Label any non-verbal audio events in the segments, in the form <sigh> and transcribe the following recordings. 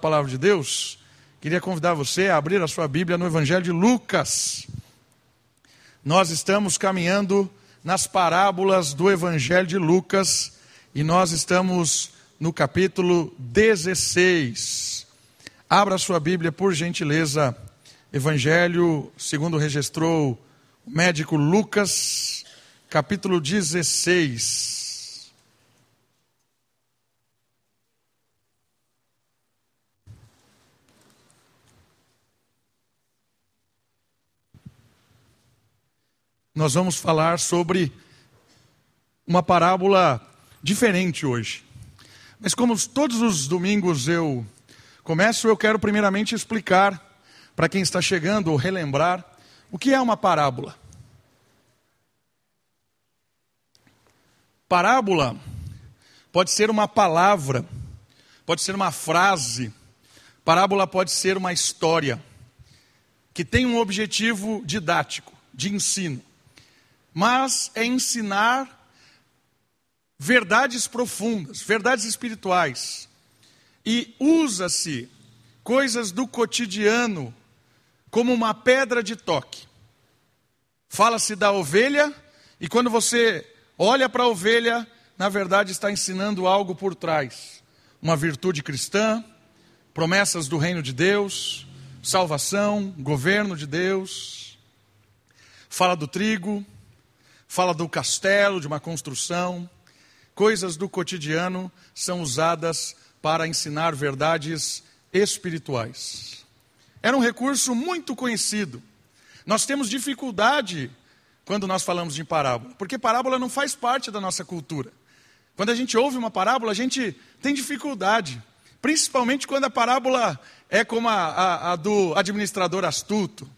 palavra de Deus, queria convidar você a abrir a sua Bíblia no Evangelho de Lucas. Nós estamos caminhando nas parábolas do Evangelho de Lucas e nós estamos no capítulo 16. Abra a sua Bíblia, por gentileza, Evangelho, segundo registrou o médico Lucas, capítulo 16. Nós vamos falar sobre uma parábola diferente hoje. Mas como todos os domingos eu começo, eu quero primeiramente explicar para quem está chegando ou relembrar o que é uma parábola. Parábola pode ser uma palavra, pode ser uma frase, parábola pode ser uma história que tem um objetivo didático, de ensino mas é ensinar verdades profundas, verdades espirituais. E usa-se coisas do cotidiano como uma pedra de toque. Fala-se da ovelha, e quando você olha para a ovelha, na verdade está ensinando algo por trás. Uma virtude cristã, promessas do reino de Deus, salvação, governo de Deus. Fala do trigo, fala do castelo, de uma construção. Coisas do cotidiano são usadas para ensinar verdades espirituais. Era um recurso muito conhecido. Nós temos dificuldade quando nós falamos de parábola, porque parábola não faz parte da nossa cultura. Quando a gente ouve uma parábola, a gente tem dificuldade, principalmente quando a parábola é como a, a, a do administrador astuto.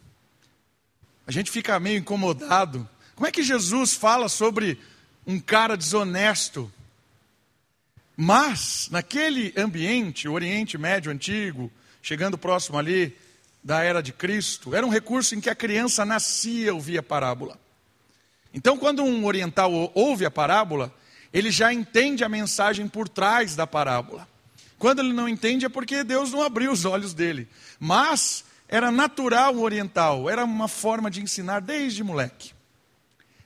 A gente fica meio incomodado como é que Jesus fala sobre um cara desonesto? Mas, naquele ambiente, o Oriente Médio antigo, chegando próximo ali da era de Cristo, era um recurso em que a criança nascia ouvia parábola. Então, quando um oriental ouve a parábola, ele já entende a mensagem por trás da parábola. Quando ele não entende é porque Deus não abriu os olhos dele. Mas era natural o oriental, era uma forma de ensinar desde moleque.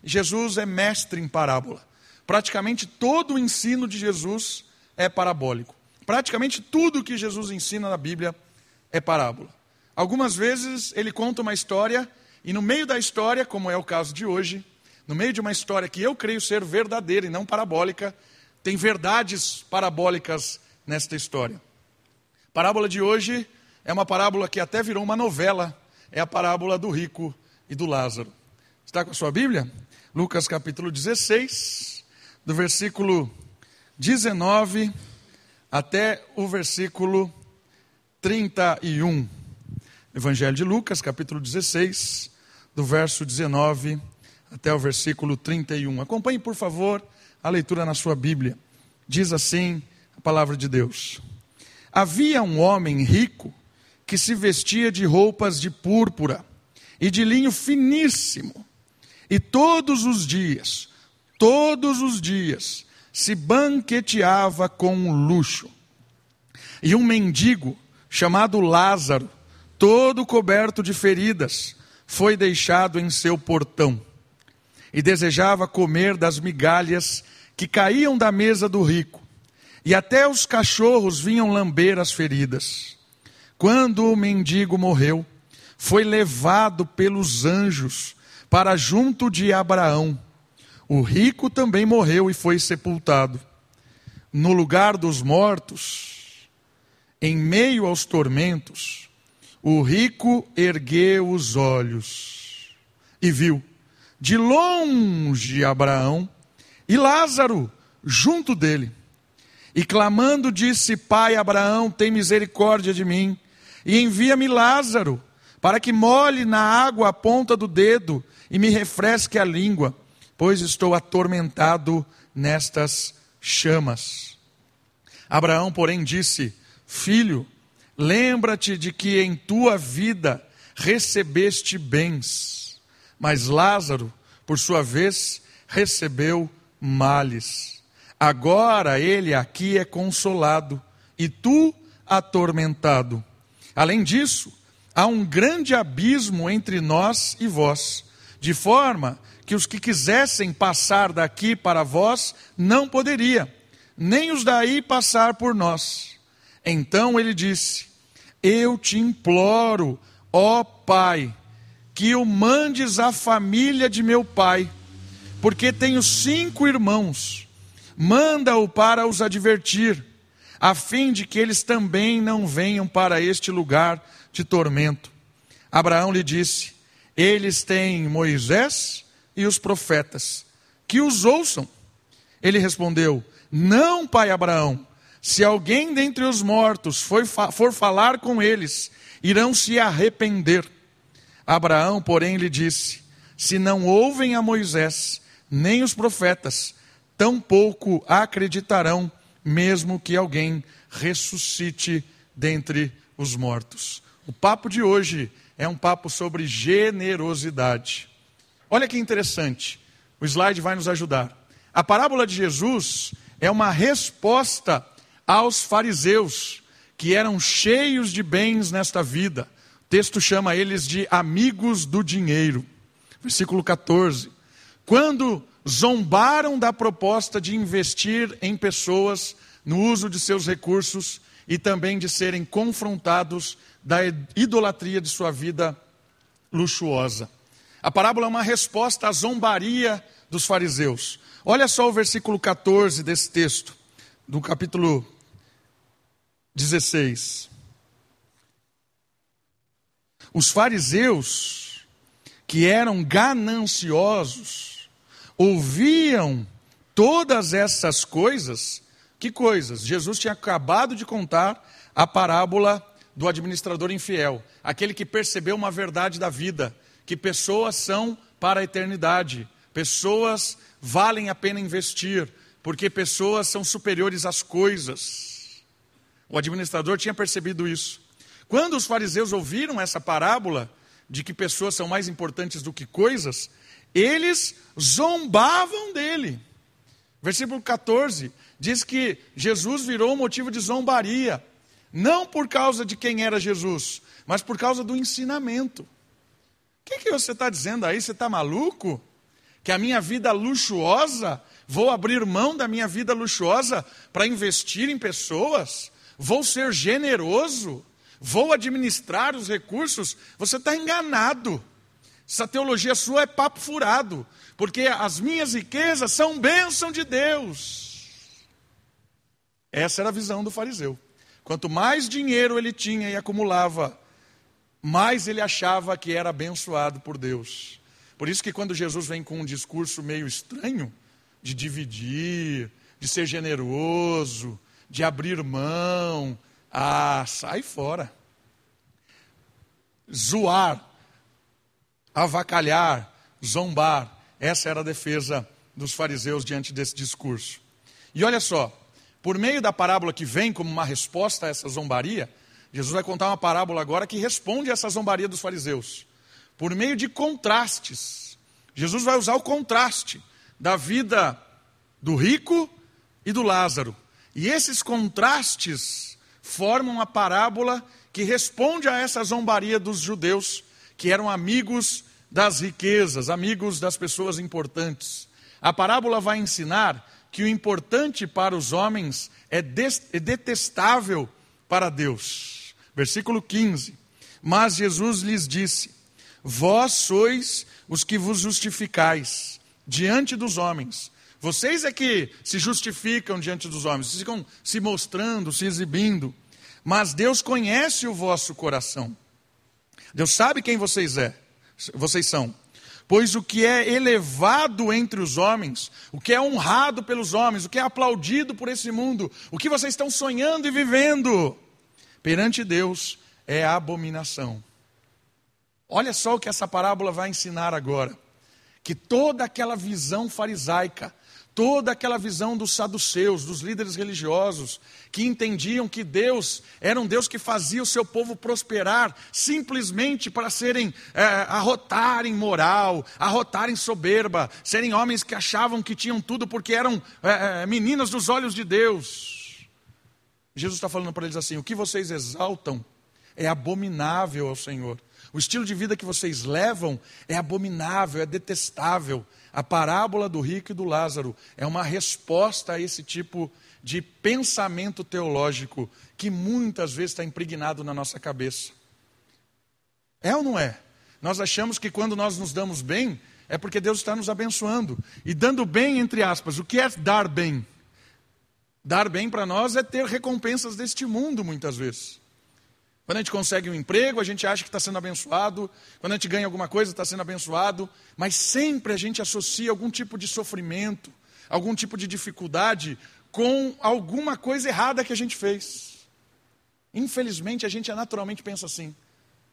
Jesus é mestre em parábola. Praticamente todo o ensino de Jesus é parabólico. Praticamente tudo que Jesus ensina na Bíblia é parábola. Algumas vezes ele conta uma história e no meio da história, como é o caso de hoje, no meio de uma história que eu creio ser verdadeira e não parabólica, tem verdades parabólicas nesta história. A parábola de hoje é uma parábola que até virou uma novela, é a parábola do rico e do Lázaro. Está com a sua Bíblia? Lucas capítulo 16, do versículo 19 até o versículo 31. Evangelho de Lucas, capítulo 16, do verso 19 até o versículo 31. Acompanhe, por favor, a leitura na sua Bíblia. Diz assim a palavra de Deus: Havia um homem rico que se vestia de roupas de púrpura e de linho finíssimo e todos os dias, todos os dias, se banqueteava com luxo. E um mendigo, chamado Lázaro, todo coberto de feridas, foi deixado em seu portão. E desejava comer das migalhas que caíam da mesa do rico. E até os cachorros vinham lamber as feridas. Quando o mendigo morreu, foi levado pelos anjos para junto de Abraão. O rico também morreu e foi sepultado. No lugar dos mortos, em meio aos tormentos, o rico ergueu os olhos e viu, de longe, Abraão e Lázaro junto dele. E clamando, disse: Pai Abraão, tem misericórdia de mim, e envia-me Lázaro, para que molhe na água a ponta do dedo e me refresque a língua, pois estou atormentado nestas chamas. Abraão, porém, disse: Filho, lembra-te de que em tua vida recebeste bens, mas Lázaro, por sua vez, recebeu males. Agora ele aqui é consolado, e tu atormentado. Além disso, há um grande abismo entre nós e vós, de forma que os que quisessem passar daqui para vós não poderia, nem os daí passar por nós. Então ele disse: Eu te imploro, ó Pai, que o mandes à família de meu pai, porque tenho cinco irmãos. Manda-o para os advertir, a fim de que eles também não venham para este lugar de tormento. Abraão lhe disse: Eles têm Moisés e os profetas, que os ouçam. Ele respondeu: Não, pai Abraão se alguém dentre os mortos for, for falar com eles, irão se arrepender. Abraão, porém, lhe disse: Se não ouvem a Moisés, nem os profetas, tampouco acreditarão, mesmo que alguém ressuscite dentre os mortos. O papo de hoje é um papo sobre generosidade. Olha que interessante, o slide vai nos ajudar. A parábola de Jesus é uma resposta aos fariseus, que eram cheios de bens nesta vida. O texto chama eles de amigos do dinheiro. Versículo 14. Quando zombaram da proposta de investir em pessoas no uso de seus recursos e também de serem confrontados da idolatria de sua vida luxuosa. A parábola é uma resposta à zombaria dos fariseus. Olha só o versículo 14 desse texto, do capítulo 16. Os fariseus, que eram gananciosos, ouviam todas essas coisas. Que coisas? Jesus tinha acabado de contar a parábola do administrador infiel, aquele que percebeu uma verdade da vida, que pessoas são para a eternidade, pessoas valem a pena investir, porque pessoas são superiores às coisas. O administrador tinha percebido isso. Quando os fariseus ouviram essa parábola de que pessoas são mais importantes do que coisas, eles zombavam dele. Versículo 14 diz que Jesus virou motivo de zombaria, não por causa de quem era Jesus, mas por causa do ensinamento. O que, que você está dizendo aí? Você está maluco? Que a minha vida luxuosa, vou abrir mão da minha vida luxuosa para investir em pessoas? vou ser generoso, vou administrar os recursos, você está enganado. Essa teologia sua é papo furado, porque as minhas riquezas são bênção de Deus. Essa era a visão do fariseu. Quanto mais dinheiro ele tinha e acumulava, mais ele achava que era abençoado por Deus. Por isso que quando Jesus vem com um discurso meio estranho, de dividir, de ser generoso, de abrir mão. Ah, sai fora. Zoar, avacalhar, zombar. Essa era a defesa dos fariseus diante desse discurso. E olha só, por meio da parábola que vem como uma resposta a essa zombaria, Jesus vai contar uma parábola agora que responde a essa zombaria dos fariseus. Por meio de contrastes. Jesus vai usar o contraste da vida do rico e do Lázaro. E esses contrastes formam a parábola que responde a essa zombaria dos judeus, que eram amigos das riquezas, amigos das pessoas importantes. A parábola vai ensinar que o importante para os homens é, é detestável para Deus. Versículo 15. Mas Jesus lhes disse: Vós sois os que vos justificais diante dos homens, vocês é que se justificam diante dos homens, vocês ficam se mostrando, se exibindo. Mas Deus conhece o vosso coração. Deus sabe quem vocês é, vocês são. Pois o que é elevado entre os homens, o que é honrado pelos homens, o que é aplaudido por esse mundo, o que vocês estão sonhando e vivendo, perante Deus é abominação. Olha só o que essa parábola vai ensinar agora. Que toda aquela visão farisaica, toda aquela visão dos saduceus, dos líderes religiosos, que entendiam que Deus era um Deus que fazia o seu povo prosperar simplesmente para serem, é, arrotarem moral, arrotarem soberba, serem homens que achavam que tinham tudo porque eram é, meninas dos olhos de Deus. Jesus está falando para eles assim: o que vocês exaltam é abominável ao Senhor. O estilo de vida que vocês levam é abominável, é detestável. A parábola do rico e do Lázaro é uma resposta a esse tipo de pensamento teológico que muitas vezes está impregnado na nossa cabeça. É ou não é? Nós achamos que quando nós nos damos bem, é porque Deus está nos abençoando. E dando bem, entre aspas, o que é dar bem? Dar bem para nós é ter recompensas deste mundo, muitas vezes. Quando a gente consegue um emprego, a gente acha que está sendo abençoado. Quando a gente ganha alguma coisa, está sendo abençoado. Mas sempre a gente associa algum tipo de sofrimento, algum tipo de dificuldade com alguma coisa errada que a gente fez. Infelizmente, a gente naturalmente pensa assim.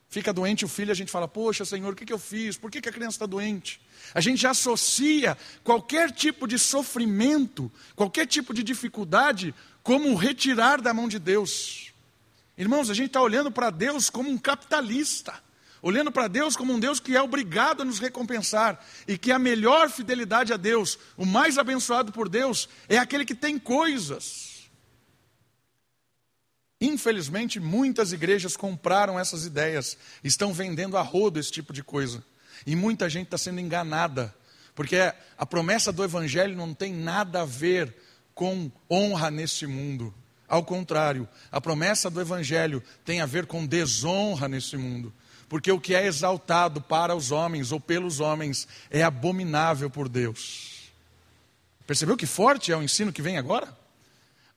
Fica doente o filho, a gente fala: Poxa, Senhor, o que, que eu fiz? Por que, que a criança está doente? A gente associa qualquer tipo de sofrimento, qualquer tipo de dificuldade, como retirar da mão de Deus. Irmãos, a gente está olhando para Deus como um capitalista, olhando para Deus como um Deus que é obrigado a nos recompensar, e que a melhor fidelidade a Deus, o mais abençoado por Deus, é aquele que tem coisas. Infelizmente, muitas igrejas compraram essas ideias, estão vendendo a rodo esse tipo de coisa. E muita gente está sendo enganada, porque a promessa do Evangelho não tem nada a ver com honra neste mundo. Ao contrário, a promessa do Evangelho tem a ver com desonra nesse mundo. Porque o que é exaltado para os homens ou pelos homens é abominável por Deus. Percebeu que forte é o ensino que vem agora?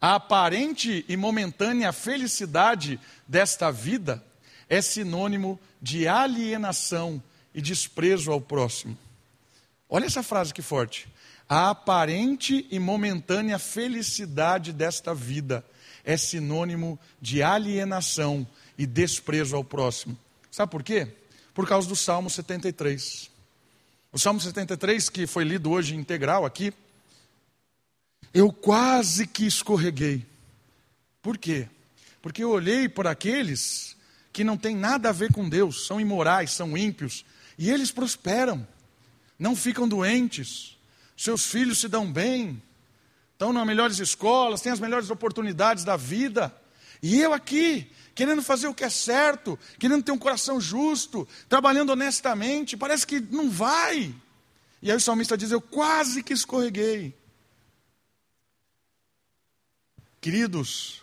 A aparente e momentânea felicidade desta vida é sinônimo de alienação e desprezo ao próximo. Olha essa frase que forte. A aparente e momentânea felicidade desta vida é sinônimo de alienação e desprezo ao próximo. Sabe por quê? Por causa do Salmo 73. O Salmo 73, que foi lido hoje integral aqui, eu quase que escorreguei. Por quê? Porque eu olhei por aqueles que não têm nada a ver com Deus, são imorais, são ímpios, e eles prosperam, não ficam doentes, seus filhos se dão bem, estão nas melhores escolas, têm as melhores oportunidades da vida. E eu aqui, querendo fazer o que é certo, querendo ter um coração justo, trabalhando honestamente, parece que não vai. E aí o salmista diz: Eu quase que escorreguei. Queridos,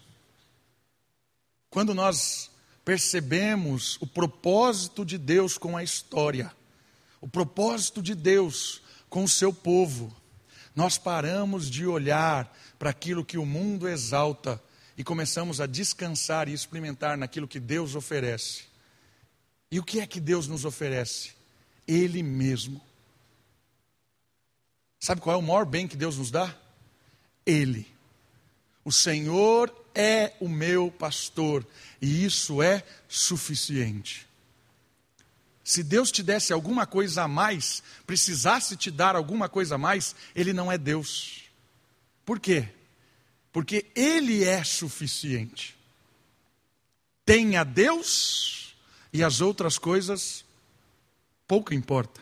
quando nós percebemos o propósito de Deus com a história, o propósito de Deus com o seu povo, nós paramos de olhar para aquilo que o mundo exalta e começamos a descansar e experimentar naquilo que Deus oferece. E o que é que Deus nos oferece? Ele mesmo. Sabe qual é o maior bem que Deus nos dá? Ele. O Senhor é o meu pastor, e isso é suficiente. Se Deus te desse alguma coisa a mais, precisasse te dar alguma coisa a mais, Ele não é Deus. Por quê? Porque Ele é suficiente. Tenha Deus e as outras coisas pouco importa.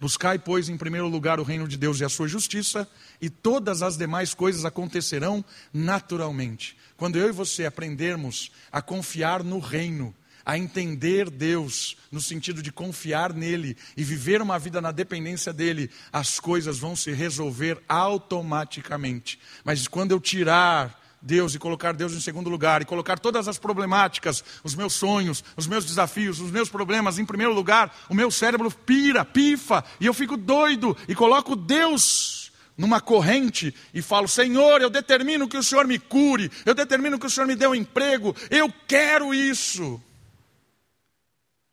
Buscai, pois, em primeiro lugar o reino de Deus e a sua justiça, e todas as demais coisas acontecerão naturalmente. Quando eu e você aprendermos a confiar no reino, a entender Deus no sentido de confiar nele e viver uma vida na dependência dele, as coisas vão se resolver automaticamente. Mas quando eu tirar Deus e colocar Deus em segundo lugar e colocar todas as problemáticas, os meus sonhos, os meus desafios, os meus problemas em primeiro lugar, o meu cérebro pira, pifa e eu fico doido e coloco Deus numa corrente e falo: Senhor, eu determino que o Senhor me cure, eu determino que o Senhor me dê um emprego, eu quero isso.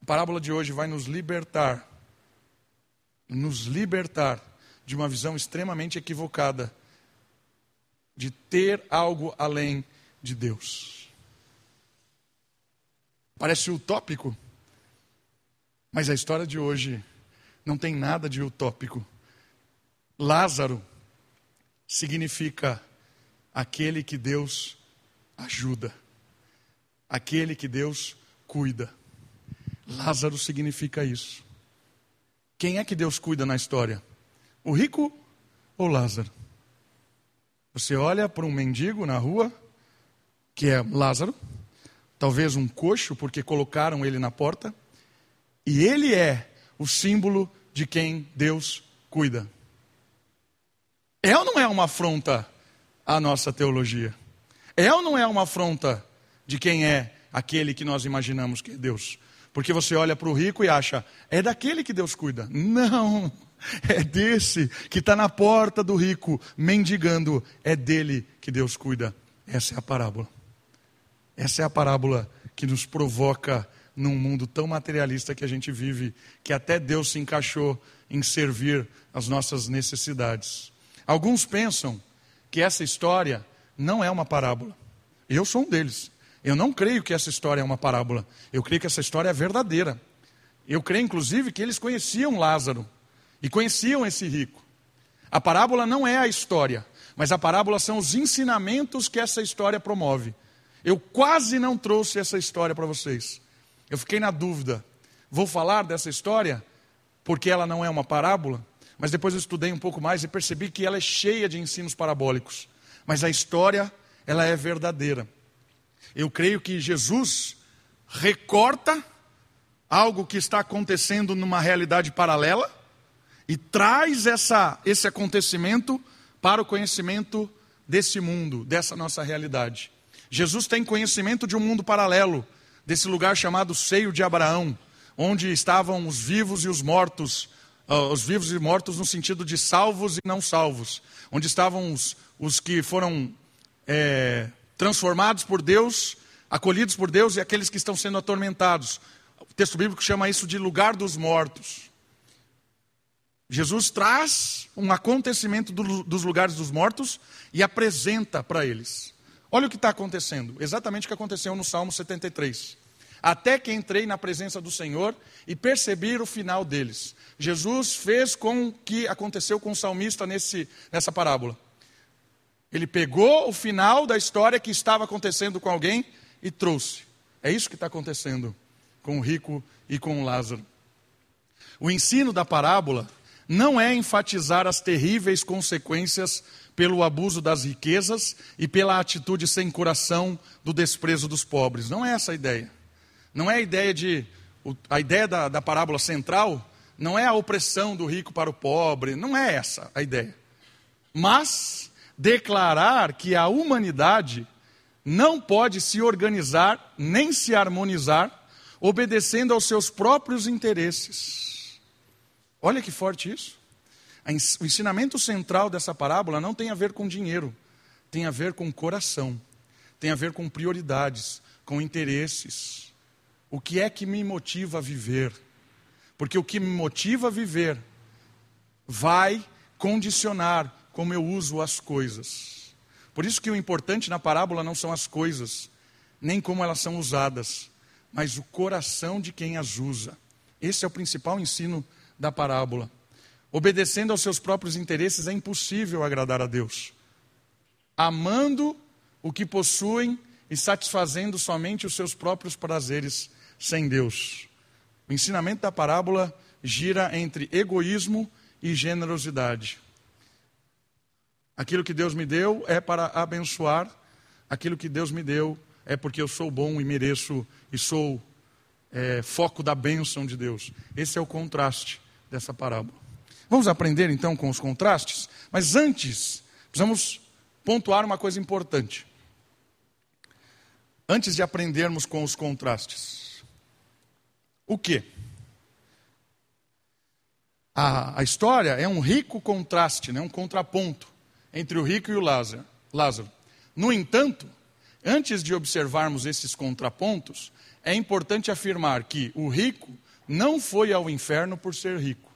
A parábola de hoje vai nos libertar, nos libertar de uma visão extremamente equivocada de ter algo além de Deus. Parece utópico, mas a história de hoje não tem nada de utópico. Lázaro significa aquele que Deus ajuda, aquele que Deus cuida. Lázaro significa isso. Quem é que Deus cuida na história? O rico ou Lázaro? Você olha para um mendigo na rua, que é Lázaro, talvez um coxo, porque colocaram ele na porta, e ele é o símbolo de quem Deus cuida. É ou não é uma afronta à nossa teologia? É ou não é uma afronta de quem é aquele que nós imaginamos que é Deus? Porque você olha para o rico e acha, é daquele que Deus cuida. Não, <laughs> é desse que está na porta do rico, mendigando, é dele que Deus cuida. Essa é a parábola. Essa é a parábola que nos provoca num mundo tão materialista que a gente vive, que até Deus se encaixou em servir as nossas necessidades. Alguns pensam que essa história não é uma parábola. Eu sou um deles. Eu não creio que essa história é uma parábola. Eu creio que essa história é verdadeira. Eu creio, inclusive, que eles conheciam Lázaro e conheciam esse rico. A parábola não é a história, mas a parábola são os ensinamentos que essa história promove. Eu quase não trouxe essa história para vocês. Eu fiquei na dúvida. Vou falar dessa história porque ela não é uma parábola, mas depois eu estudei um pouco mais e percebi que ela é cheia de ensinos parabólicos. Mas a história, ela é verdadeira. Eu creio que Jesus recorta algo que está acontecendo numa realidade paralela e traz essa, esse acontecimento para o conhecimento desse mundo, dessa nossa realidade. Jesus tem conhecimento de um mundo paralelo, desse lugar chamado seio de Abraão, onde estavam os vivos e os mortos, uh, os vivos e mortos no sentido de salvos e não salvos, onde estavam os, os que foram é, transformados por Deus, acolhidos por Deus e aqueles que estão sendo atormentados. O texto bíblico chama isso de lugar dos mortos. Jesus traz um acontecimento do, dos lugares dos mortos e apresenta para eles. Olha o que está acontecendo, exatamente o que aconteceu no Salmo 73. Até que entrei na presença do Senhor e percebi o final deles. Jesus fez com que aconteceu com o salmista nesse, nessa parábola. Ele pegou o final da história que estava acontecendo com alguém e trouxe. É isso que está acontecendo com o rico e com o Lázaro. O ensino da parábola não é enfatizar as terríveis consequências pelo abuso das riquezas e pela atitude sem coração do desprezo dos pobres. Não é essa a ideia. Não é a ideia de. A ideia da, da parábola central não é a opressão do rico para o pobre, não é essa a ideia. Mas declarar que a humanidade não pode se organizar nem se harmonizar obedecendo aos seus próprios interesses. Olha que forte isso. O ensinamento central dessa parábola não tem a ver com dinheiro, tem a ver com coração, tem a ver com prioridades, com interesses. O que é que me motiva a viver? Porque o que me motiva a viver vai condicionar como eu uso as coisas. Por isso que o importante na parábola não são as coisas, nem como elas são usadas, mas o coração de quem as usa. Esse é o principal ensino da parábola. Obedecendo aos seus próprios interesses é impossível agradar a Deus. Amando o que possuem e satisfazendo somente os seus próprios prazeres sem Deus. O ensinamento da parábola gira entre egoísmo e generosidade. Aquilo que Deus me deu é para abençoar, aquilo que Deus me deu é porque eu sou bom e mereço e sou é, foco da bênção de Deus. Esse é o contraste dessa parábola. Vamos aprender então com os contrastes? Mas antes, precisamos pontuar uma coisa importante. Antes de aprendermos com os contrastes. O que? A, a, história é um rico contraste, né? um contraponto entre o rico e o Lázaro. Lázaro. No entanto, antes de observarmos esses contrapontos, é importante afirmar que o rico não foi ao inferno por ser rico.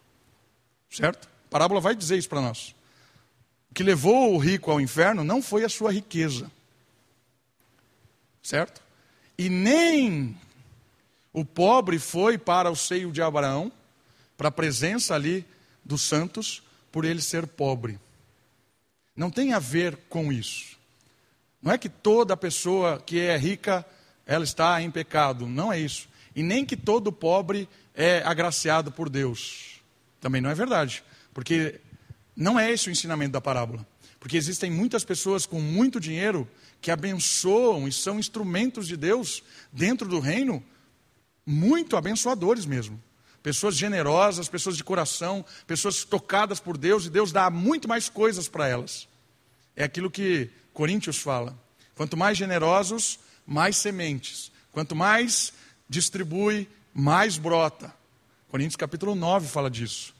Certo? A parábola vai dizer isso para nós. O que levou o rico ao inferno não foi a sua riqueza. Certo? E nem o pobre foi para o seio de Abraão, para a presença ali dos santos, por ele ser pobre. Não tem a ver com isso. Não é que toda pessoa que é rica, ela está em pecado. Não é isso. E nem que todo pobre é agraciado por Deus. Também não é verdade, porque não é esse o ensinamento da parábola. Porque existem muitas pessoas com muito dinheiro que abençoam e são instrumentos de Deus dentro do reino, muito abençoadores mesmo. Pessoas generosas, pessoas de coração, pessoas tocadas por Deus e Deus dá muito mais coisas para elas. É aquilo que Coríntios fala. Quanto mais generosos, mais sementes. Quanto mais distribui, mais brota. Coríntios capítulo 9 fala disso.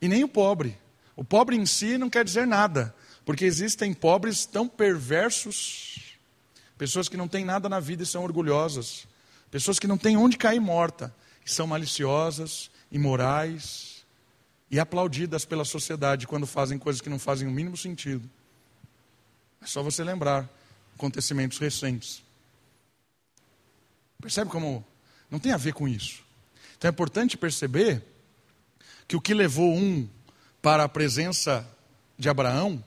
E nem o pobre. O pobre em si não quer dizer nada, porque existem pobres tão perversos, pessoas que não têm nada na vida e são orgulhosas, pessoas que não têm onde cair morta, e são maliciosas, imorais e aplaudidas pela sociedade quando fazem coisas que não fazem o mínimo sentido. É só você lembrar acontecimentos recentes. Percebe como não tem a ver com isso? Então é importante perceber que o que levou um para a presença de Abraão,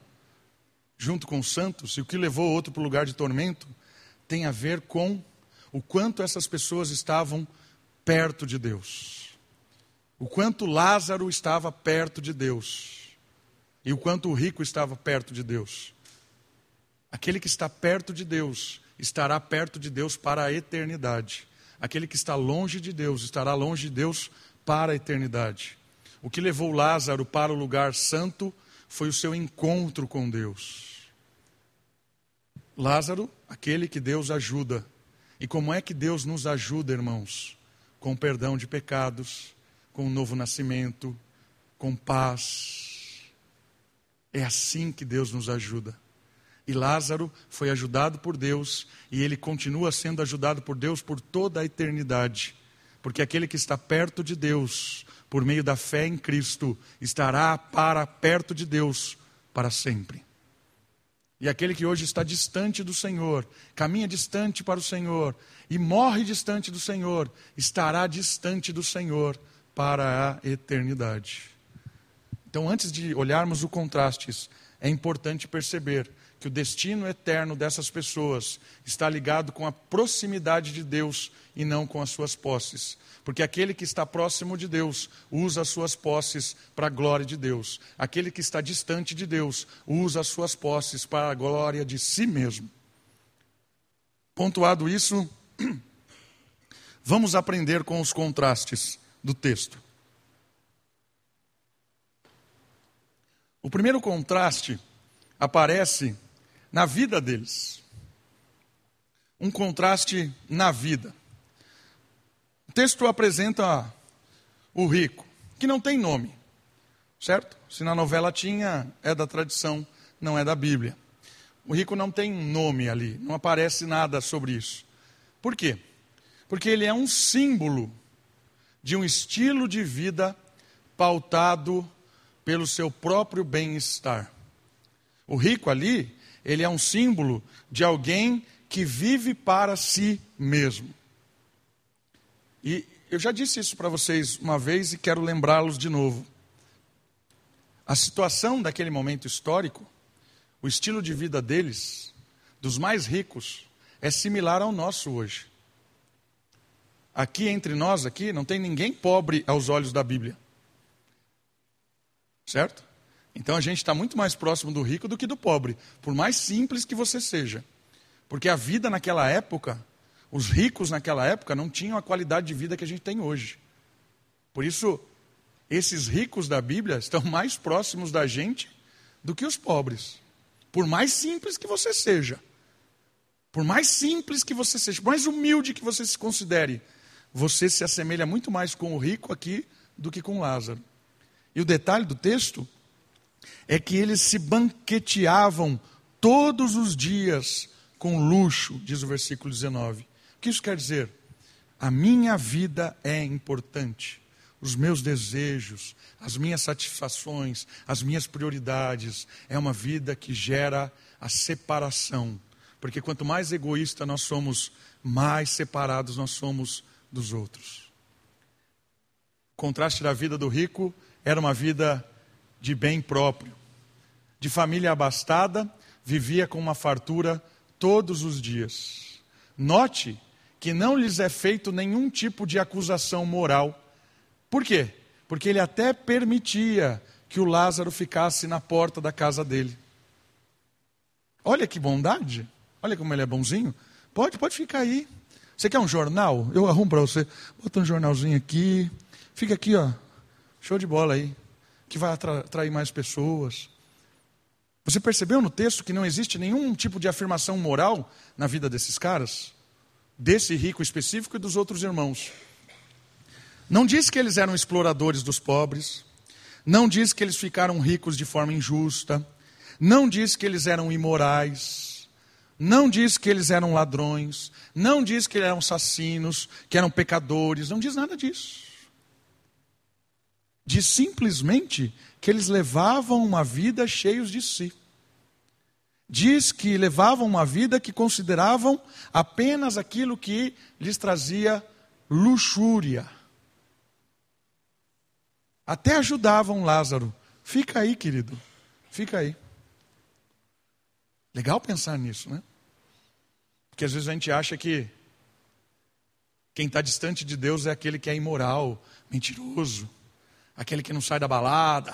junto com os santos, e o que levou outro para o lugar de tormento, tem a ver com o quanto essas pessoas estavam perto de Deus. O quanto Lázaro estava perto de Deus. E o quanto o rico estava perto de Deus. Aquele que está perto de Deus estará perto de Deus para a eternidade. Aquele que está longe de Deus estará longe de Deus para a eternidade. O que levou Lázaro para o lugar santo foi o seu encontro com Deus. Lázaro, aquele que Deus ajuda. E como é que Deus nos ajuda, irmãos? Com perdão de pecados, com um novo nascimento, com paz. É assim que Deus nos ajuda. E Lázaro foi ajudado por Deus e ele continua sendo ajudado por Deus por toda a eternidade. Porque aquele que está perto de Deus, por meio da fé em Cristo, estará para perto de Deus para sempre. E aquele que hoje está distante do Senhor, caminha distante para o Senhor e morre distante do Senhor, estará distante do Senhor para a eternidade. Então, antes de olharmos o contrastes, é importante perceber que o destino eterno dessas pessoas está ligado com a proximidade de Deus e não com as suas posses. Porque aquele que está próximo de Deus usa as suas posses para a glória de Deus. Aquele que está distante de Deus usa as suas posses para a glória de si mesmo. Pontuado isso, <clears throat> vamos aprender com os contrastes do texto. O primeiro contraste aparece na vida deles. Um contraste na vida. O texto apresenta o rico, que não tem nome, certo? Se na novela tinha, é da tradição, não é da Bíblia. O rico não tem nome ali, não aparece nada sobre isso. Por quê? Porque ele é um símbolo de um estilo de vida pautado pelo seu próprio bem-estar. O rico ali ele é um símbolo de alguém que vive para si mesmo. E eu já disse isso para vocês uma vez e quero lembrá-los de novo. A situação daquele momento histórico, o estilo de vida deles, dos mais ricos, é similar ao nosso hoje. Aqui entre nós aqui não tem ninguém pobre aos olhos da Bíblia. Certo? Então a gente está muito mais próximo do rico do que do pobre, por mais simples que você seja. Porque a vida naquela época, os ricos naquela época não tinham a qualidade de vida que a gente tem hoje. Por isso, esses ricos da Bíblia estão <laughs> mais próximos da gente do que os pobres. Por mais simples que você seja. Por mais simples que você seja, por mais humilde que você se considere, você se assemelha muito mais com o rico aqui do que com Lázaro. E o detalhe do texto é que eles se banqueteavam todos os dias com luxo, diz o versículo 19. O que isso quer dizer? A minha vida é importante. Os meus desejos, as minhas satisfações, as minhas prioridades, é uma vida que gera a separação. Porque quanto mais egoísta nós somos, mais separados nós somos dos outros. O contraste da vida do rico era uma vida de bem próprio. De família abastada, vivia com uma fartura todos os dias. Note que não lhes é feito nenhum tipo de acusação moral. Por quê? Porque ele até permitia que o Lázaro ficasse na porta da casa dele. Olha que bondade. Olha como ele é bonzinho. Pode, pode ficar aí. Você quer um jornal? Eu arrumo para você. Bota um jornalzinho aqui. Fica aqui, ó. Show de bola aí. Que vai atrair mais pessoas. Você percebeu no texto que não existe nenhum tipo de afirmação moral na vida desses caras? Desse rico específico e dos outros irmãos. Não diz que eles eram exploradores dos pobres. Não diz que eles ficaram ricos de forma injusta. Não diz que eles eram imorais. Não diz que eles eram ladrões. Não diz que eles eram assassinos, que eram pecadores. Não diz nada disso. Diz simplesmente que eles levavam uma vida cheios de si. Diz que levavam uma vida que consideravam apenas aquilo que lhes trazia luxúria. Até ajudavam Lázaro. Fica aí, querido. Fica aí. Legal pensar nisso, né? Porque às vezes a gente acha que quem está distante de Deus é aquele que é imoral, mentiroso, aquele que não sai da balada,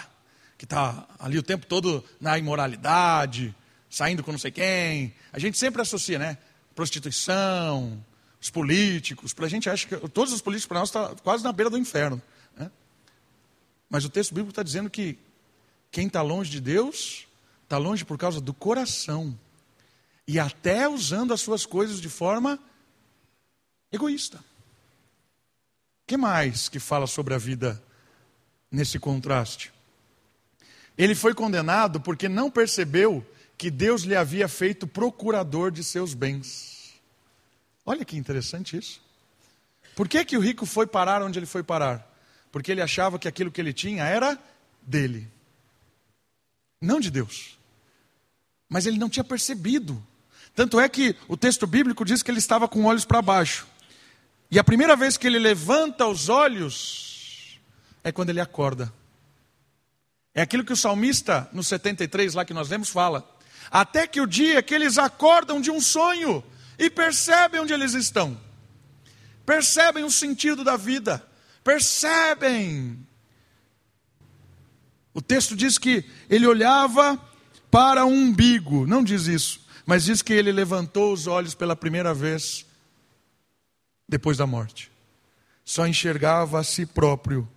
que está ali o tempo todo na imoralidade, saindo com não sei quem. A gente sempre associa, né? Prostituição, os políticos. Para a gente acha que todos os políticos para nós estão tá quase na beira do inferno. Né? Mas o texto bíblico está dizendo que quem está longe de Deus está longe por causa do coração e até usando as suas coisas de forma egoísta. O que mais que fala sobre a vida nesse contraste? Ele foi condenado porque não percebeu que Deus lhe havia feito procurador de seus bens. Olha que interessante isso. Por que, que o rico foi parar onde ele foi parar? Porque ele achava que aquilo que ele tinha era dele, não de Deus. Mas ele não tinha percebido. Tanto é que o texto bíblico diz que ele estava com olhos para baixo. E a primeira vez que ele levanta os olhos é quando ele acorda. É aquilo que o salmista, no 73, lá que nós lemos, fala. Até que o dia que eles acordam de um sonho e percebem onde eles estão, percebem o sentido da vida, percebem. O texto diz que ele olhava para o umbigo, não diz isso, mas diz que ele levantou os olhos pela primeira vez depois da morte. Só enxergava a si próprio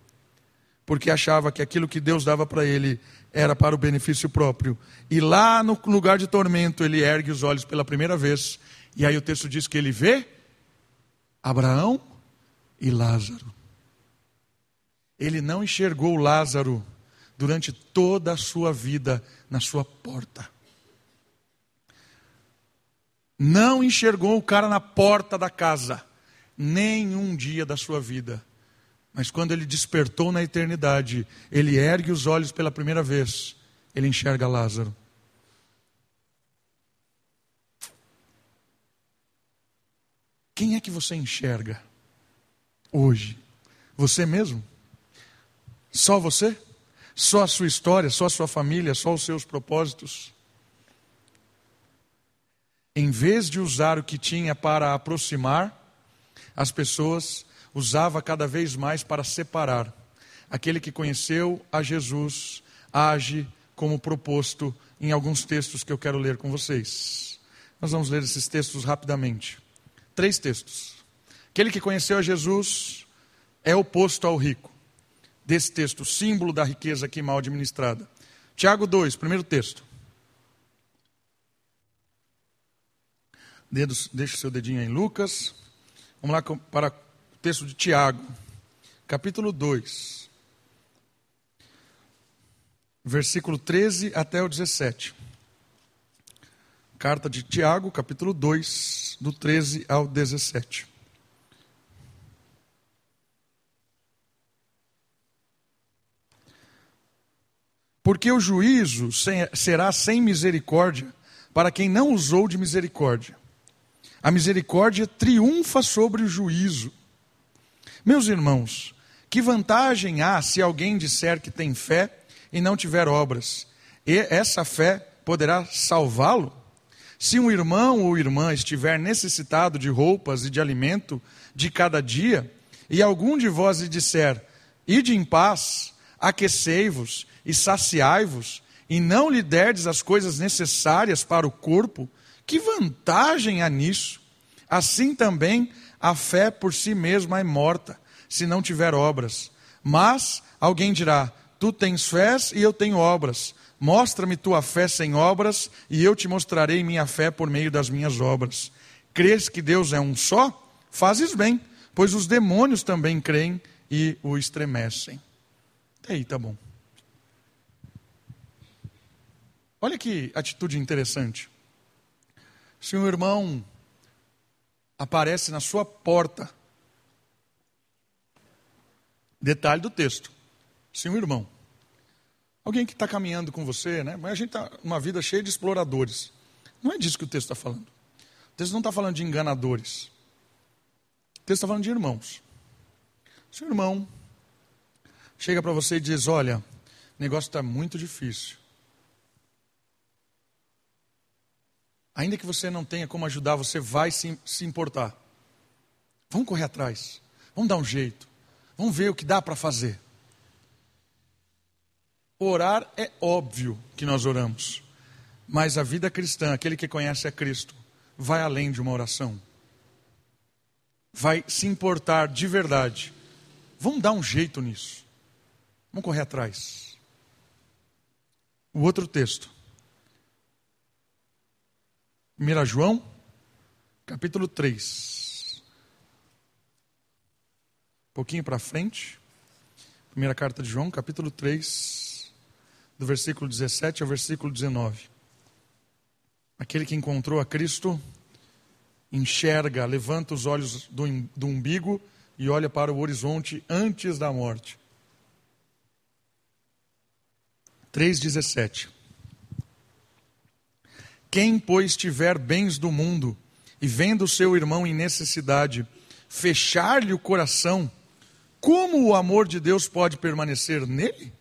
porque achava que aquilo que Deus dava para ele era para o benefício próprio. E lá no lugar de tormento, ele ergue os olhos pela primeira vez. E aí o texto diz que ele vê Abraão e Lázaro. Ele não enxergou Lázaro durante toda a sua vida na sua porta. Não enxergou o cara na porta da casa, nenhum dia da sua vida. Mas quando ele despertou na eternidade, ele ergue os olhos pela primeira vez, ele enxerga Lázaro. Quem é que você enxerga hoje? Você mesmo? Só você? Só a sua história, só a sua família, só os seus propósitos? Em vez de usar o que tinha para aproximar as pessoas, usava cada vez mais para separar. Aquele que conheceu a Jesus age como proposto em alguns textos que eu quero ler com vocês. Nós vamos ler esses textos rapidamente. Três textos. Aquele que conheceu a Jesus é oposto ao rico. Desse texto, símbolo da riqueza aqui mal administrada. Tiago 2, primeiro texto. Dedos, deixa o seu dedinho aí em Lucas. Vamos lá para texto de Tiago, capítulo 2, versículo 13 até o 17. Carta de Tiago, capítulo 2, do 13 ao 17. Porque o juízo será sem misericórdia para quem não usou de misericórdia. A misericórdia triunfa sobre o juízo. Meus irmãos, que vantagem há se alguém disser que tem fé e não tiver obras? E essa fé poderá salvá-lo? Se um irmão ou irmã estiver necessitado de roupas e de alimento de cada dia, e algum de vós lhe disser: Ide em paz, aquecei-vos e saciai-vos, e não lhe derdes as coisas necessárias para o corpo, que vantagem há nisso? Assim também a fé por si mesma é morta, se não tiver obras. Mas alguém dirá: Tu tens fé e eu tenho obras. Mostra-me tua fé sem obras, e eu te mostrarei minha fé por meio das minhas obras. Crês que Deus é um só? Fazes bem, pois os demônios também creem e o estremecem. Até aí, tá bom. Olha que atitude interessante. Se um irmão aparece na sua porta, detalhe do texto: se um irmão, alguém que está caminhando com você, né? Mas a gente está numa vida cheia de exploradores. Não é disso que o texto está falando. O texto não está falando de enganadores. O texto está falando de irmãos. Se o irmão chega para você e diz: Olha, o negócio está muito difícil. Ainda que você não tenha como ajudar, você vai se, se importar. Vamos correr atrás. Vamos dar um jeito. Vamos ver o que dá para fazer. Orar é óbvio que nós oramos. Mas a vida cristã, aquele que conhece a Cristo, vai além de uma oração. Vai se importar de verdade. Vamos dar um jeito nisso. Vamos correr atrás. O outro texto. 1 João, capítulo 3. Um pouquinho para frente. Primeira carta de João, capítulo 3, do versículo 17 ao versículo 19. Aquele que encontrou a Cristo enxerga, levanta os olhos do, do umbigo e olha para o horizonte antes da morte. 3,17 quem, pois, tiver bens do mundo e vendo seu irmão em necessidade, fechar-lhe o coração, como o amor de Deus pode permanecer nele?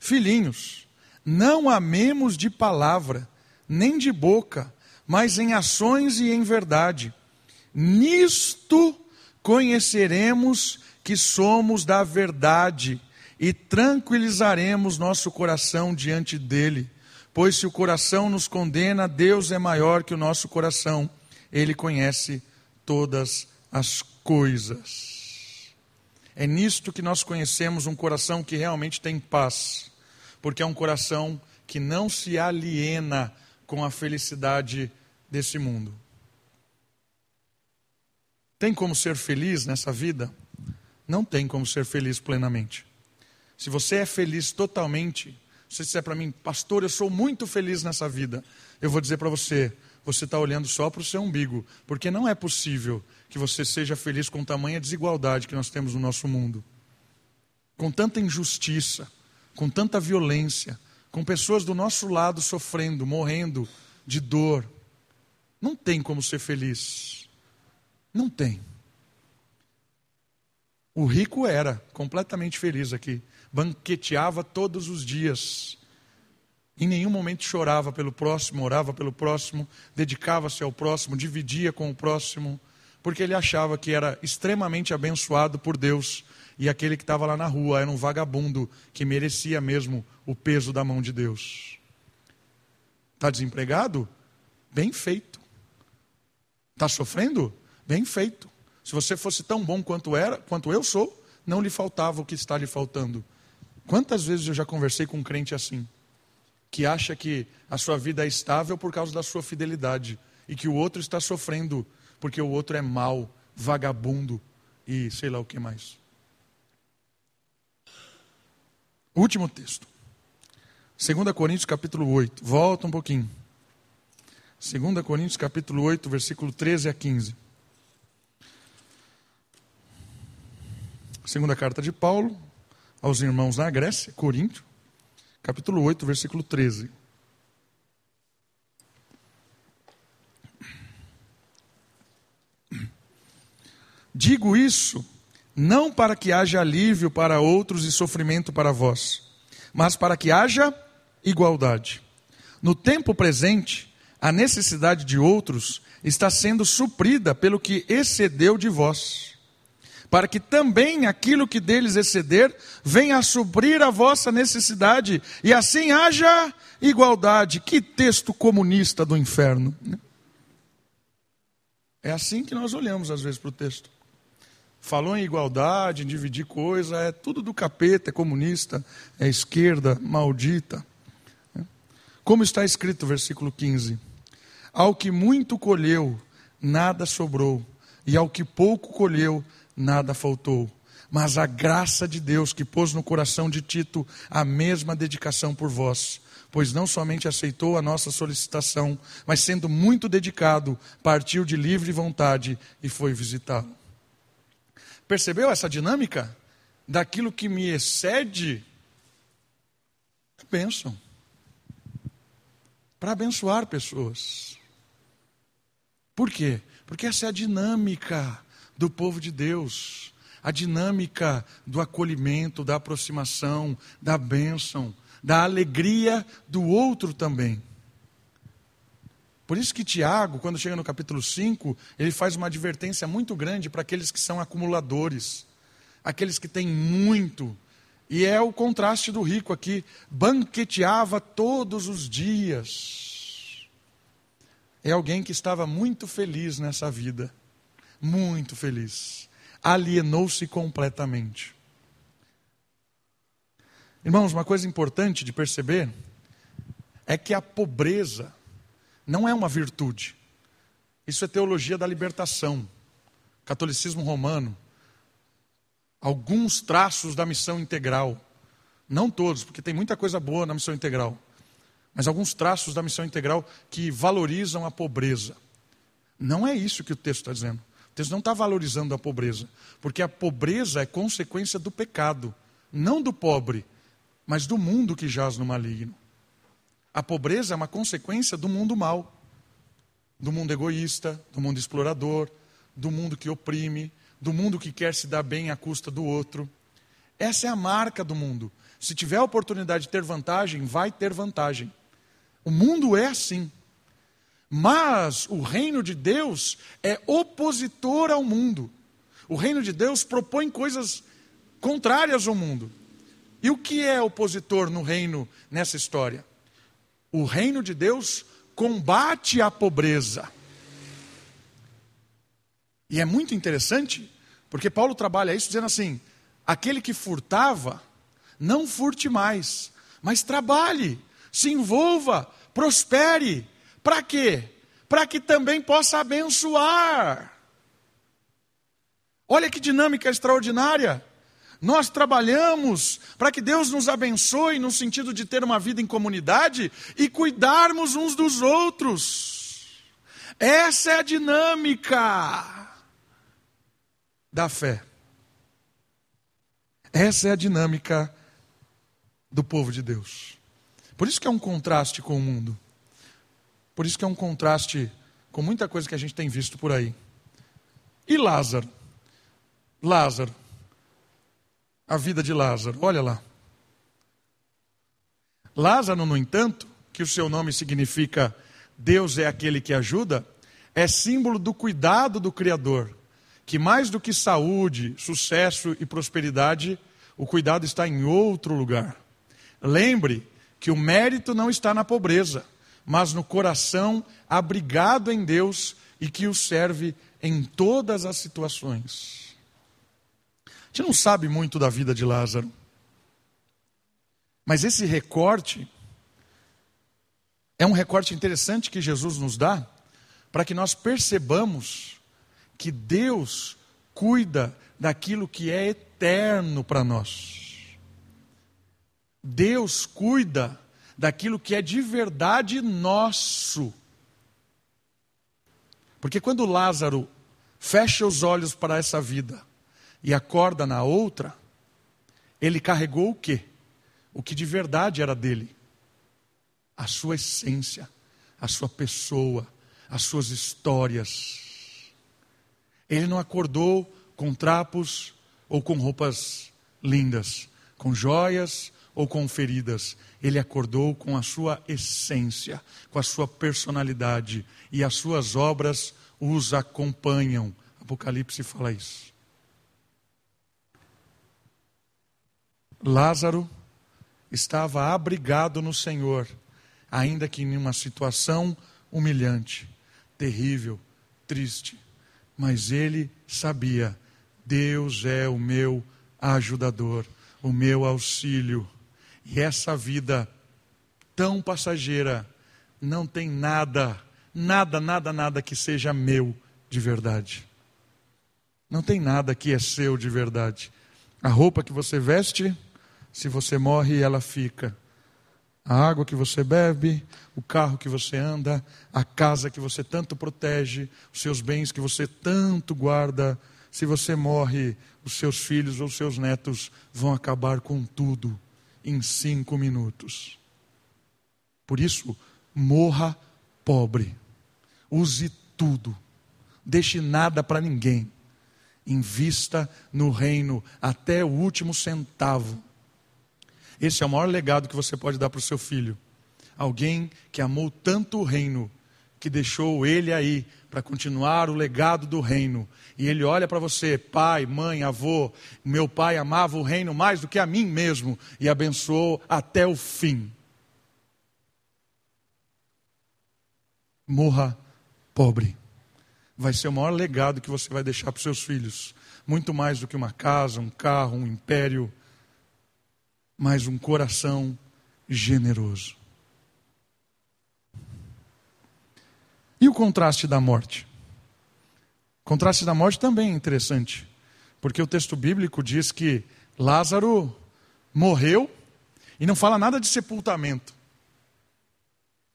Filhinhos, não amemos de palavra, nem de boca, mas em ações e em verdade. Nisto conheceremos que somos da verdade e tranquilizaremos nosso coração diante dele Pois se o coração nos condena, Deus é maior que o nosso coração. Ele conhece todas as coisas. É nisto que nós conhecemos um coração que realmente tem paz, porque é um coração que não se aliena com a felicidade desse mundo. Tem como ser feliz nessa vida? Não tem como ser feliz plenamente. Se você é feliz totalmente, você disser para mim, pastor, eu sou muito feliz nessa vida, eu vou dizer para você, você está olhando só para o seu umbigo, porque não é possível que você seja feliz com tamanha desigualdade que nós temos no nosso mundo. Com tanta injustiça, com tanta violência, com pessoas do nosso lado sofrendo, morrendo de dor. Não tem como ser feliz. Não tem. O rico era completamente feliz aqui banqueteava todos os dias. Em nenhum momento chorava pelo próximo, orava pelo próximo, dedicava-se ao próximo, dividia com o próximo, porque ele achava que era extremamente abençoado por Deus e aquele que estava lá na rua era um vagabundo que merecia mesmo o peso da mão de Deus. Está desempregado? Bem feito. Está sofrendo? Bem feito. Se você fosse tão bom quanto era, quanto eu sou, não lhe faltava o que está lhe faltando. Quantas vezes eu já conversei com um crente assim, que acha que a sua vida é estável por causa da sua fidelidade e que o outro está sofrendo porque o outro é mau, vagabundo e sei lá o que mais. Último texto. 2 Coríntios capítulo 8. Volta um pouquinho. 2 Coríntios capítulo 8, versículo 13 a 15. Segunda carta de Paulo, aos irmãos na Grécia, Coríntio, capítulo 8, versículo 13. Digo isso não para que haja alívio para outros e sofrimento para vós, mas para que haja igualdade. No tempo presente, a necessidade de outros está sendo suprida pelo que excedeu de vós para que também aquilo que deles exceder venha a suprir a vossa necessidade, e assim haja igualdade. Que texto comunista do inferno. Né? É assim que nós olhamos às vezes para o texto. Falou em igualdade, em dividir coisa, é tudo do capeta, é comunista, é esquerda, maldita. Né? Como está escrito, versículo 15: Ao que muito colheu, nada sobrou, e ao que pouco colheu, nada faltou. Mas a graça de Deus que pôs no coração de Tito a mesma dedicação por vós, pois não somente aceitou a nossa solicitação, mas sendo muito dedicado, partiu de livre vontade e foi visitá-lo. Percebeu essa dinâmica? Daquilo que me excede, é bênção. Para abençoar pessoas. Por quê? Porque essa é a dinâmica do povo de Deus, a dinâmica do acolhimento, da aproximação, da bênção, da alegria do outro também. Por isso que Tiago, quando chega no capítulo 5, ele faz uma advertência muito grande para aqueles que são acumuladores, aqueles que têm muito. E é o contraste do rico aqui, banqueteava todos os dias. É alguém que estava muito feliz nessa vida muito feliz. Alienou-se completamente. Irmãos, uma coisa importante de perceber é que a pobreza não é uma virtude. Isso é teologia da libertação, catolicismo romano. Alguns traços da missão integral. Não todos, porque tem muita coisa boa na missão integral. Mas alguns traços da missão integral que valorizam a pobreza. Não é isso que o texto está dizendo. Deus não está valorizando a pobreza, porque a pobreza é consequência do pecado, não do pobre, mas do mundo que jaz no maligno. A pobreza é uma consequência do mundo mau, do mundo egoísta, do mundo explorador, do mundo que oprime, do mundo que quer se dar bem à custa do outro. Essa é a marca do mundo. Se tiver a oportunidade de ter vantagem, vai ter vantagem. O mundo é assim. Mas o reino de Deus é opositor ao mundo. O reino de Deus propõe coisas contrárias ao mundo. E o que é opositor no reino nessa história? O reino de Deus combate a pobreza. E é muito interessante, porque Paulo trabalha isso dizendo assim: aquele que furtava, não furte mais, mas trabalhe, se envolva, prospere, para quê? Para que também possa abençoar. Olha que dinâmica extraordinária. Nós trabalhamos para que Deus nos abençoe no sentido de ter uma vida em comunidade e cuidarmos uns dos outros. Essa é a dinâmica da fé. Essa é a dinâmica do povo de Deus. Por isso que é um contraste com o mundo. Por isso que é um contraste com muita coisa que a gente tem visto por aí. E Lázaro? Lázaro. A vida de Lázaro, olha lá. Lázaro, no entanto, que o seu nome significa Deus é aquele que ajuda, é símbolo do cuidado do Criador, que mais do que saúde, sucesso e prosperidade, o cuidado está em outro lugar. Lembre que o mérito não está na pobreza mas no coração abrigado em Deus e que o serve em todas as situações. A gente não sabe muito da vida de Lázaro, mas esse recorte é um recorte interessante que Jesus nos dá para que nós percebamos que Deus cuida daquilo que é eterno para nós. Deus cuida daquilo que é de verdade nosso. Porque quando Lázaro fecha os olhos para essa vida e acorda na outra, ele carregou o quê? O que de verdade era dele. A sua essência, a sua pessoa, as suas histórias. Ele não acordou com trapos ou com roupas lindas, com joias ou com feridas. Ele acordou com a sua essência, com a sua personalidade, e as suas obras os acompanham. Apocalipse fala isso. Lázaro estava abrigado no Senhor, ainda que em uma situação humilhante, terrível, triste. Mas ele sabia: Deus é o meu ajudador, o meu auxílio. E essa vida tão passageira não tem nada, nada, nada, nada que seja meu de verdade. Não tem nada que é seu de verdade. A roupa que você veste, se você morre, ela fica. A água que você bebe, o carro que você anda, a casa que você tanto protege, os seus bens que você tanto guarda, se você morre, os seus filhos ou seus netos vão acabar com tudo em cinco minutos. Por isso, morra pobre. Use tudo. Deixe nada para ninguém. Invista no reino até o último centavo. Esse é o maior legado que você pode dar para o seu filho. Alguém que amou tanto o reino, que deixou ele aí para continuar o legado do reino. E ele olha para você, pai, mãe, avô. Meu pai amava o reino mais do que a mim mesmo e abençoou até o fim. morra pobre. Vai ser o maior legado que você vai deixar para os seus filhos. Muito mais do que uma casa, um carro, um império, mas um coração generoso. E o contraste da morte? O contraste da morte também é interessante, porque o texto bíblico diz que Lázaro morreu e não fala nada de sepultamento.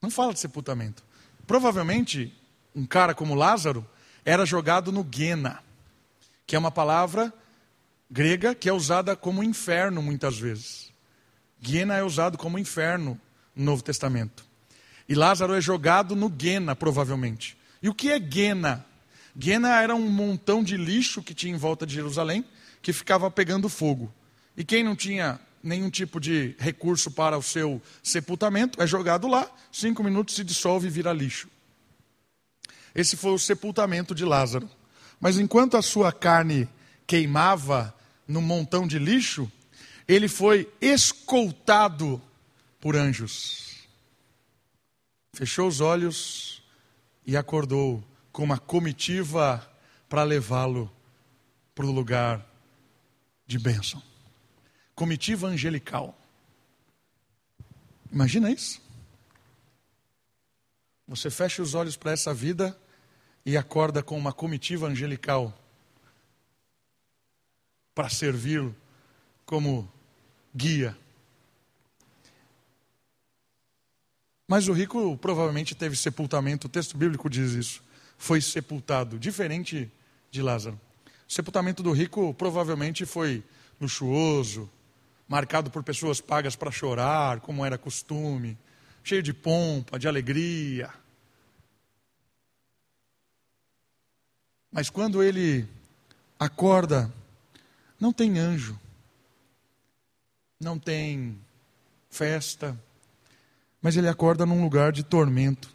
Não fala de sepultamento. Provavelmente, um cara como Lázaro era jogado no Guena, que é uma palavra grega que é usada como inferno muitas vezes. Guena é usado como inferno no Novo Testamento. E Lázaro é jogado no Guena, provavelmente. E o que é Guena? Guena era um montão de lixo que tinha em volta de Jerusalém, que ficava pegando fogo. E quem não tinha nenhum tipo de recurso para o seu sepultamento, é jogado lá, cinco minutos se dissolve e vira lixo. Esse foi o sepultamento de Lázaro. Mas enquanto a sua carne queimava no montão de lixo, ele foi escoltado por anjos. Fechou os olhos e acordou com uma comitiva para levá-lo para o lugar de bênção comitiva angelical. Imagina isso? Você fecha os olhos para essa vida e acorda com uma comitiva angelical para servi-lo como guia. Mas o rico provavelmente teve sepultamento, o texto bíblico diz isso. Foi sepultado, diferente de Lázaro. O sepultamento do rico provavelmente foi luxuoso, marcado por pessoas pagas para chorar, como era costume, cheio de pompa, de alegria. Mas quando ele acorda, não tem anjo, não tem festa, mas ele acorda num lugar de tormento,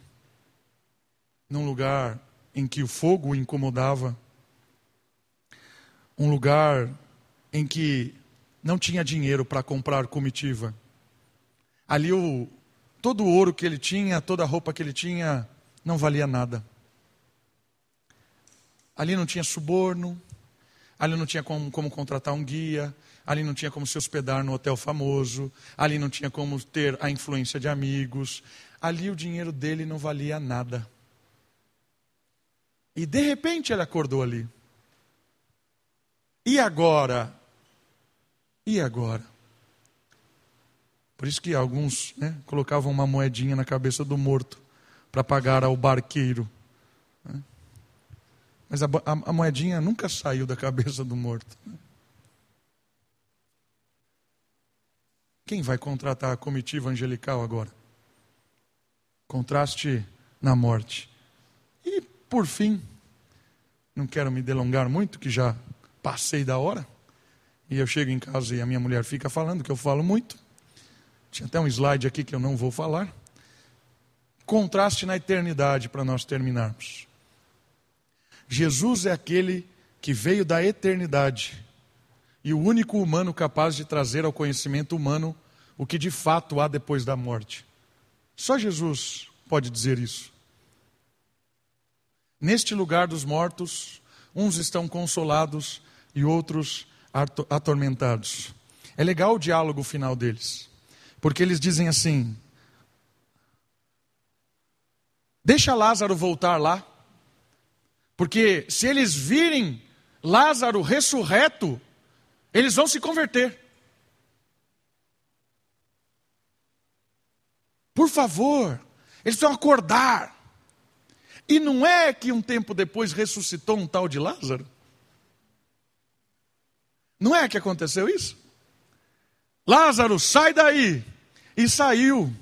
num lugar em que o fogo o incomodava, um lugar em que não tinha dinheiro para comprar comitiva. Ali o, todo o ouro que ele tinha, toda a roupa que ele tinha, não valia nada. Ali não tinha suborno, ali não tinha como, como, contratar um guia, ali não tinha como se hospedar no hotel famoso, ali não tinha como ter a influência de amigos, ali o dinheiro dele não valia nada. E de repente ele acordou ali. E agora? E agora? Por isso que alguns né, colocavam uma moedinha na cabeça do morto para pagar ao barqueiro. Né? Mas a, a, a, moedinha nunca saiu da cabeça do morto. Né? Quem vai contratar a comitiva angelical agora? Contraste na morte. E, por fim, não quero me delongar muito, que já passei da hora. E eu chego em casa e a minha mulher fica falando, que eu falo muito. Tinha até um slide aqui que eu não vou falar. Contraste na eternidade para nós terminarmos. Jesus é aquele que veio da eternidade e o único humano capaz de trazer ao conhecimento humano o que de fato há depois da morte. Só Jesus pode dizer isso. Neste lugar dos mortos, uns estão consolados e outros atormentados. É legal o diálogo final deles, porque eles dizem assim: Deixa Lázaro voltar lá, porque se eles virem Lázaro ressurreto, eles vão se converter. Por favor, eles precisam acordar. E não é que um tempo depois ressuscitou um tal de Lázaro? Não é que aconteceu isso? Lázaro, sai daí! E saiu,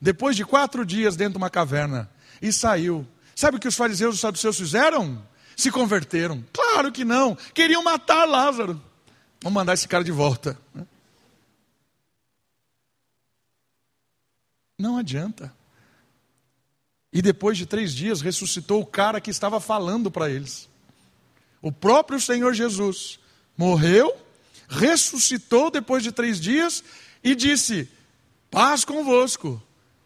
depois de quatro dias dentro de uma caverna, e saiu. Sabe o que os fariseus e os saduceus fizeram? Se converteram. Claro que não, queriam matar Lázaro. Vamos mandar esse cara de volta. Não adianta. E depois de três dias ressuscitou o cara que estava falando para eles. O próprio Senhor Jesus morreu, ressuscitou depois de três dias e disse: Paz convosco.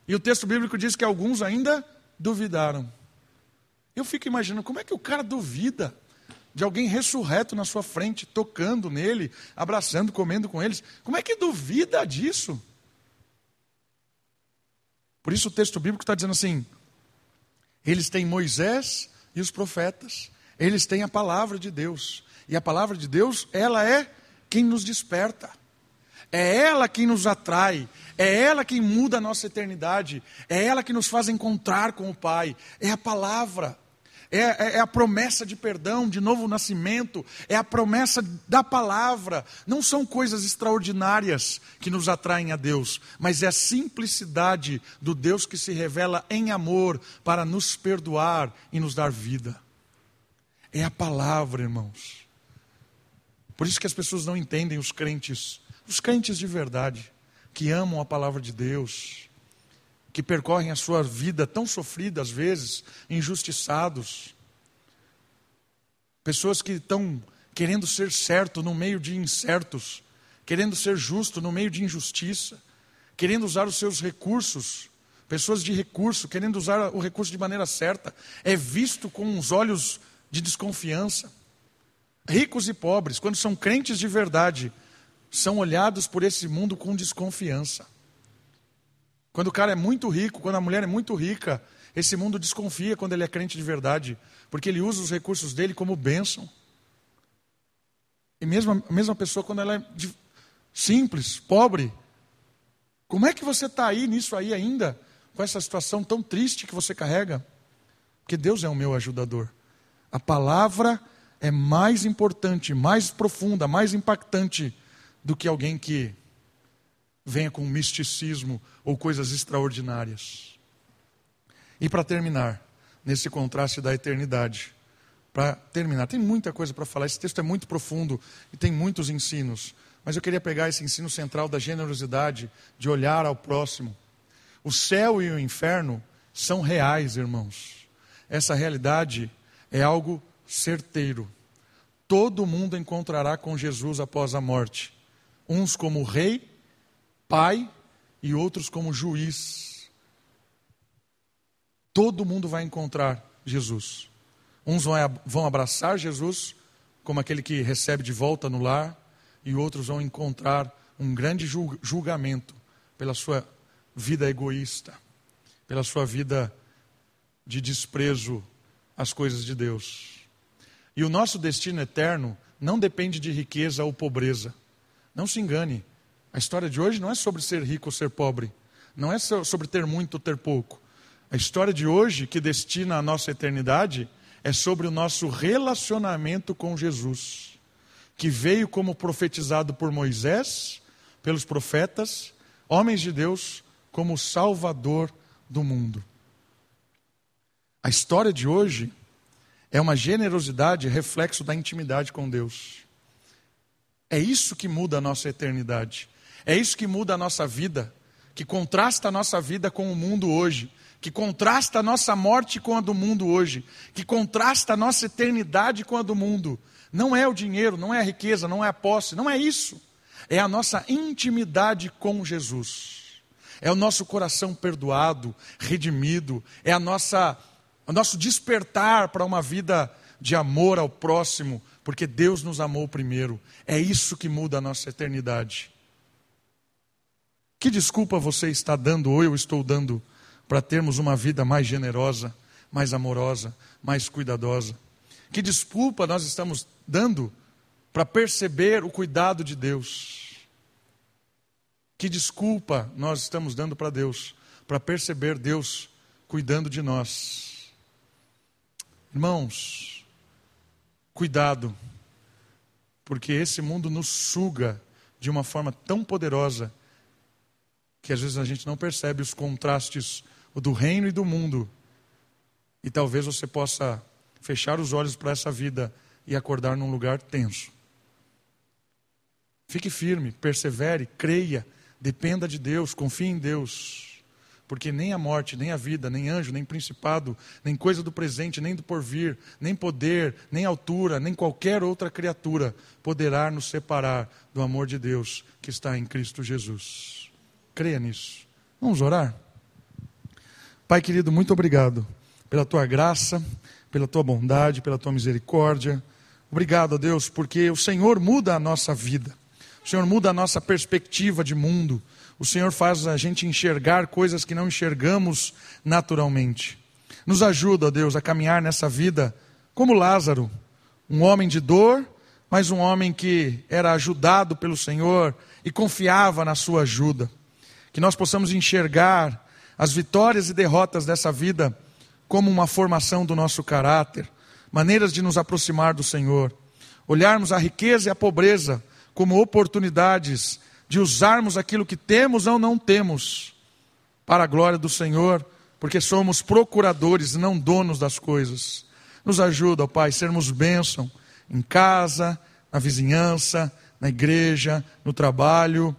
E o texto bíblico diz que alguns ainda duvidaram. Eu fico imaginando como é que o cara duvida de alguém ressurreto na sua frente, tocando nele, abraçando, comendo com eles. Como é que duvida disso? Por isso o texto bíblico está dizendo assim: eles têm Moisés e os profetas. Eles têm a palavra de Deus. E a palavra de Deus, ela é quem nos desperta. É ela quem nos atrai. É ela quem muda a nossa eternidade. É ela que nos faz encontrar com o Pai. É a palavra. É, é, é, a promessa de perdão, de novo nascimento, é a promessa da palavra. Não são coisas extraordinárias que nos atraem a Deus, mas é a simplicidade do Deus que se revela em amor para nos perdoar e nos dar vida. É a palavra, irmãos. Por isso que as pessoas não entendem os crentes, os crentes de verdade, que amam a palavra de Deus que percorrem a sua vida tão sofrida às vezes, injustiçados. Pessoas que estão querendo ser certo no meio de incertos, querendo ser justo no meio de injustiça, querendo usar os seus recursos, pessoas de recurso, querendo usar o recurso de maneira certa, é visto com os olhos de desconfiança. Ricos e pobres, quando são crentes de verdade, são olhados por esse mundo com desconfiança. Quando o cara é muito rico, quando a mulher é muito rica, esse mundo desconfia quando ele é crente de verdade, porque ele usa os recursos dele como bênção. E mesmo a mesma pessoa, quando ela é de, simples, pobre, como é que você está aí nisso aí ainda, com essa situação tão triste que você carrega? Porque Deus é o meu ajudador. A palavra é mais importante, mais profunda, mais impactante do que alguém que venha com misticismo ou coisas extraordinárias. E para terminar, nesse contraste da eternidade, para terminar, tem muita coisa para falar, esse texto é muito profundo e tem muitos ensinos, mas eu queria pegar esse ensino central da generosidade, de olhar ao próximo. O céu e o inferno são reais, irmãos. Essa realidade é algo certeiro. Todo mundo encontrará com Jesus após a morte, uns como rei pai e outros como juiz. Todo mundo vai encontrar Jesus. Uns vão abraçar Jesus como aquele que recebe de volta no lar, e outros vão encontrar um grande julgamento pela sua vida egoísta, pela sua vida de desprezo às coisas de Deus. E o nosso destino eterno não depende de riqueza ou pobreza. Não se engane, a história de hoje não é sobre ser rico ou ser pobre, não é sobre ter muito ou ter pouco. A história de hoje, que destina a nossa eternidade, é sobre o nosso relacionamento com Jesus, que veio como profetizado por Moisés, pelos profetas, homens de Deus, como Salvador do mundo. A história de hoje é uma generosidade reflexo da intimidade com Deus. É isso que muda a nossa eternidade. É isso que muda a nossa vida, que contrasta a nossa vida com o mundo hoje, que contrasta a nossa morte com a do mundo hoje, que contrasta a nossa eternidade com a do mundo. Não é o dinheiro, não é a riqueza, não é a posse, não é isso. É a nossa intimidade com Jesus. É o nosso coração perdoado, redimido, é a nossa o nosso despertar para uma vida de amor ao próximo, porque Deus nos amou primeiro. É isso que muda a nossa eternidade. Que desculpa você está dando ou eu estou dando para termos uma vida mais generosa, mais amorosa, mais cuidadosa? Que desculpa nós estamos dando para perceber o cuidado de Deus? Que desculpa nós estamos dando para Deus para perceber Deus cuidando de nós? Irmãos, cuidado, porque esse mundo nos suga de uma forma tão poderosa que às vezes a gente não percebe os contrastes do reino e do mundo. E talvez você possa fechar os olhos para essa vida e acordar num lugar tenso. Fique firme, persevere, creia, dependa de Deus, confie em Deus. Porque nem a morte, nem a vida, nem anjo, nem principado, nem coisa do presente, nem do porvir, nem poder, nem altura, nem qualquer outra criatura poderá nos separar do amor de Deus que está em Cristo Jesus. Creia nisso. Vamos orar? Pai querido, muito obrigado pela tua graça, pela tua bondade, pela tua misericórdia. Obrigado, Deus, porque o Senhor muda a nossa vida. O Senhor muda a nossa perspectiva de mundo. O Senhor faz a gente enxergar coisas que não enxergamos naturalmente. Nos ajuda, Deus, a caminhar nessa vida como Lázaro, um homem de dor, mas um homem que era ajudado pelo Senhor e confiava na sua ajuda. Que nós possamos enxergar as vitórias e derrotas dessa vida como uma formação do nosso caráter, maneiras de nos aproximar do Senhor, olharmos a riqueza e a pobreza como oportunidades de usarmos aquilo que temos ou não temos para a glória do Senhor, porque somos procuradores, não donos das coisas. Nos ajuda, ó Pai, sermos bênção em casa, na vizinhança, na igreja, no trabalho.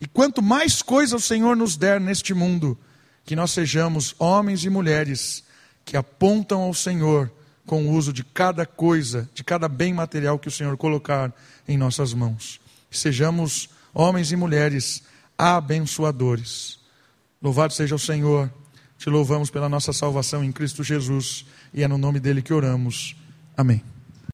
E quanto mais coisa o Senhor nos der neste mundo, que nós sejamos homens e mulheres que apontam ao Senhor com o uso de cada coisa, de cada bem material que o Senhor colocar em nossas mãos. Sejamos homens e mulheres abençoadores. Louvado seja o Senhor. Te louvamos pela nossa salvação em Cristo Jesus e é no nome dele que oramos. Amém.